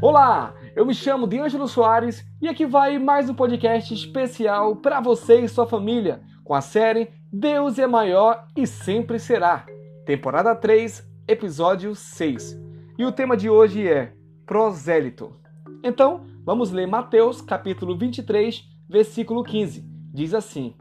Olá, eu me chamo D'Angelo Soares e aqui vai mais um podcast especial para você e sua família com a série Deus é Maior e Sempre Será, temporada 3, episódio 6. E o tema de hoje é prosélito. Então, vamos ler Mateus capítulo 23, versículo 15. Diz assim: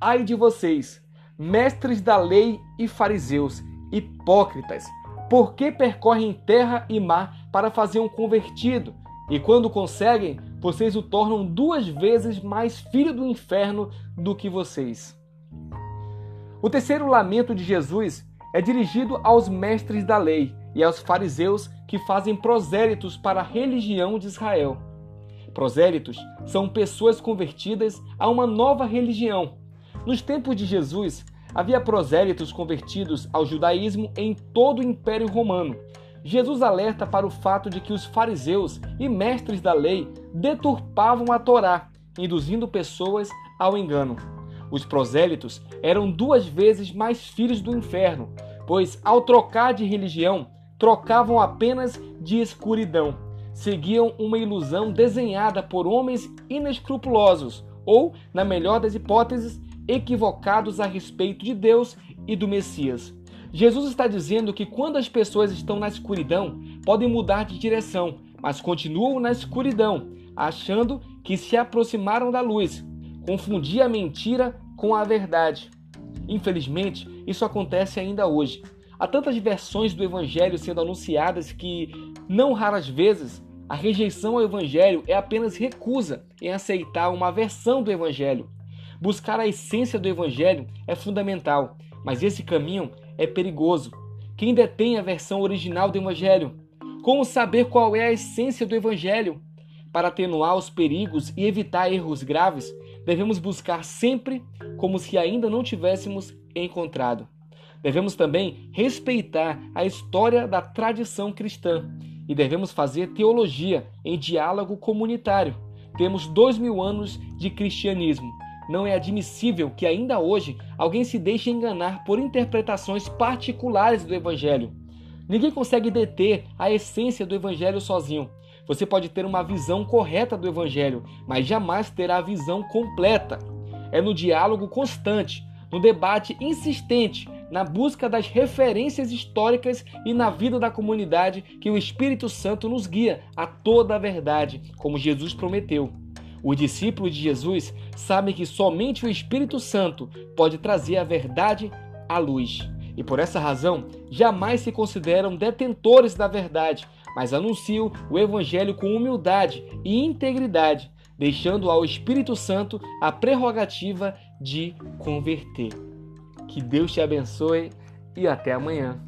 Ai de vocês, mestres da lei e fariseus, hipócritas, por que percorrem terra e mar para fazer um convertido? E quando conseguem, vocês o tornam duas vezes mais filho do inferno do que vocês. O terceiro lamento de Jesus é dirigido aos mestres da lei e aos fariseus que fazem prosélitos para a religião de Israel. Prosélitos são pessoas convertidas a uma nova religião. Nos tempos de Jesus, havia prosélitos convertidos ao judaísmo em todo o Império Romano. Jesus alerta para o fato de que os fariseus e mestres da lei deturpavam a Torá, induzindo pessoas ao engano. Os prosélitos eram duas vezes mais filhos do inferno, pois, ao trocar de religião, trocavam apenas de escuridão. Seguiam uma ilusão desenhada por homens inescrupulosos, ou, na melhor das hipóteses, equivocados a respeito de Deus e do Messias. Jesus está dizendo que quando as pessoas estão na escuridão, podem mudar de direção, mas continuam na escuridão, achando que se aproximaram da luz. Confundir a mentira com a verdade. Infelizmente, isso acontece ainda hoje. Há tantas versões do Evangelho sendo anunciadas que, não raras vezes, a rejeição ao Evangelho é apenas recusa em aceitar uma versão do Evangelho. Buscar a essência do Evangelho é fundamental, mas esse caminho é perigoso. Quem detém a versão original do Evangelho? Como saber qual é a essência do Evangelho? Para atenuar os perigos e evitar erros graves, devemos buscar sempre como se ainda não tivéssemos encontrado. Devemos também respeitar a história da tradição cristã e devemos fazer teologia em diálogo comunitário. Temos dois mil anos de cristianismo não é admissível que ainda hoje alguém se deixe enganar por interpretações particulares do Evangelho. Ninguém consegue deter a essência do Evangelho sozinho. Você pode ter uma visão correta do Evangelho, mas jamais terá a visão completa. É no diálogo constante, no debate insistente, na busca das referências históricas e na vida da comunidade que o Espírito Santo nos guia a toda a verdade, como Jesus prometeu. Os discípulos de Jesus sabem que somente o Espírito Santo pode trazer a verdade à luz. E por essa razão, jamais se consideram detentores da verdade, mas anunciam o Evangelho com humildade e integridade, deixando ao Espírito Santo a prerrogativa de converter. Que Deus te abençoe e até amanhã.